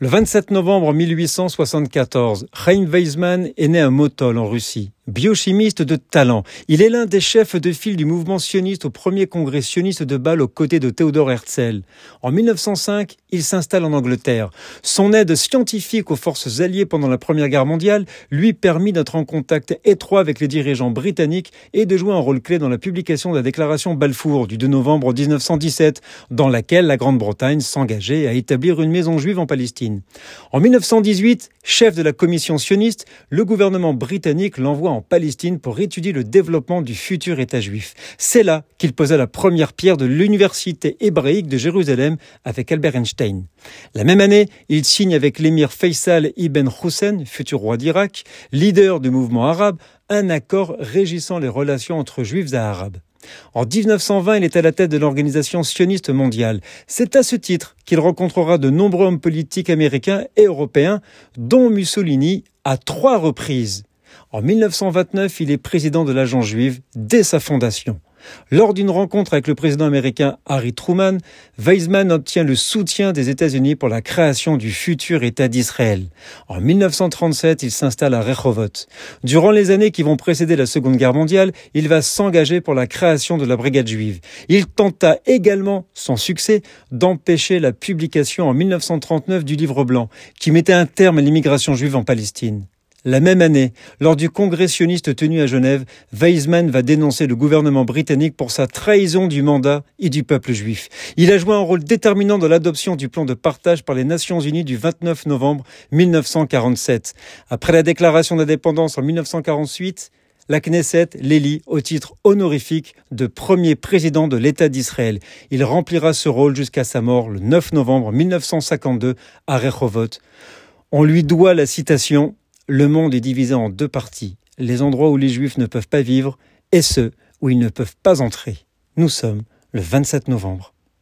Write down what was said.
Le 27 novembre 1874, Chaim Weizmann est né à Motol en Russie. Biochimiste de talent, il est l'un des chefs de file du mouvement sioniste au premier congrès sioniste de Bâle aux côtés de Théodore Herzl. En 1905, il s'installe en Angleterre. Son aide scientifique aux forces alliées pendant la Première Guerre mondiale lui permit d'être en contact étroit avec les dirigeants britanniques et de jouer un rôle clé dans la publication de la déclaration Balfour du 2 novembre 1917, dans laquelle la Grande-Bretagne s'engageait à établir une maison juive en Palestine. En 1918, chef de la commission sioniste, le gouvernement britannique l'envoie en en Palestine pour étudier le développement du futur État juif. C'est là qu'il posa la première pierre de l'université hébraïque de Jérusalem avec Albert Einstein. La même année, il signe avec l'émir Faisal ibn Hussein, futur roi d'Irak, leader du mouvement arabe, un accord régissant les relations entre juifs et arabes. En 1920, il est à la tête de l'organisation sioniste mondiale. C'est à ce titre qu'il rencontrera de nombreux hommes politiques américains et européens, dont Mussolini, à trois reprises. En 1929, il est président de l'agence juive dès sa fondation. Lors d'une rencontre avec le président américain Harry Truman, Weizmann obtient le soutien des États-Unis pour la création du futur État d'Israël. En 1937, il s'installe à Rehovot. Durant les années qui vont précéder la Seconde Guerre mondiale, il va s'engager pour la création de la brigade juive. Il tenta également, sans succès, d'empêcher la publication en 1939 du livre blanc, qui mettait un terme à l'immigration juive en Palestine. La même année, lors du congrès sioniste tenu à Genève, Weizmann va dénoncer le gouvernement britannique pour sa trahison du mandat et du peuple juif. Il a joué un rôle déterminant dans l'adoption du plan de partage par les Nations Unies du 29 novembre 1947. Après la déclaration d'indépendance en 1948, la Knesset l'élit au titre honorifique de premier président de l'État d'Israël. Il remplira ce rôle jusqu'à sa mort le 9 novembre 1952 à Rehovot. On lui doit la citation le monde est divisé en deux parties, les endroits où les juifs ne peuvent pas vivre et ceux où ils ne peuvent pas entrer. Nous sommes le 27 novembre.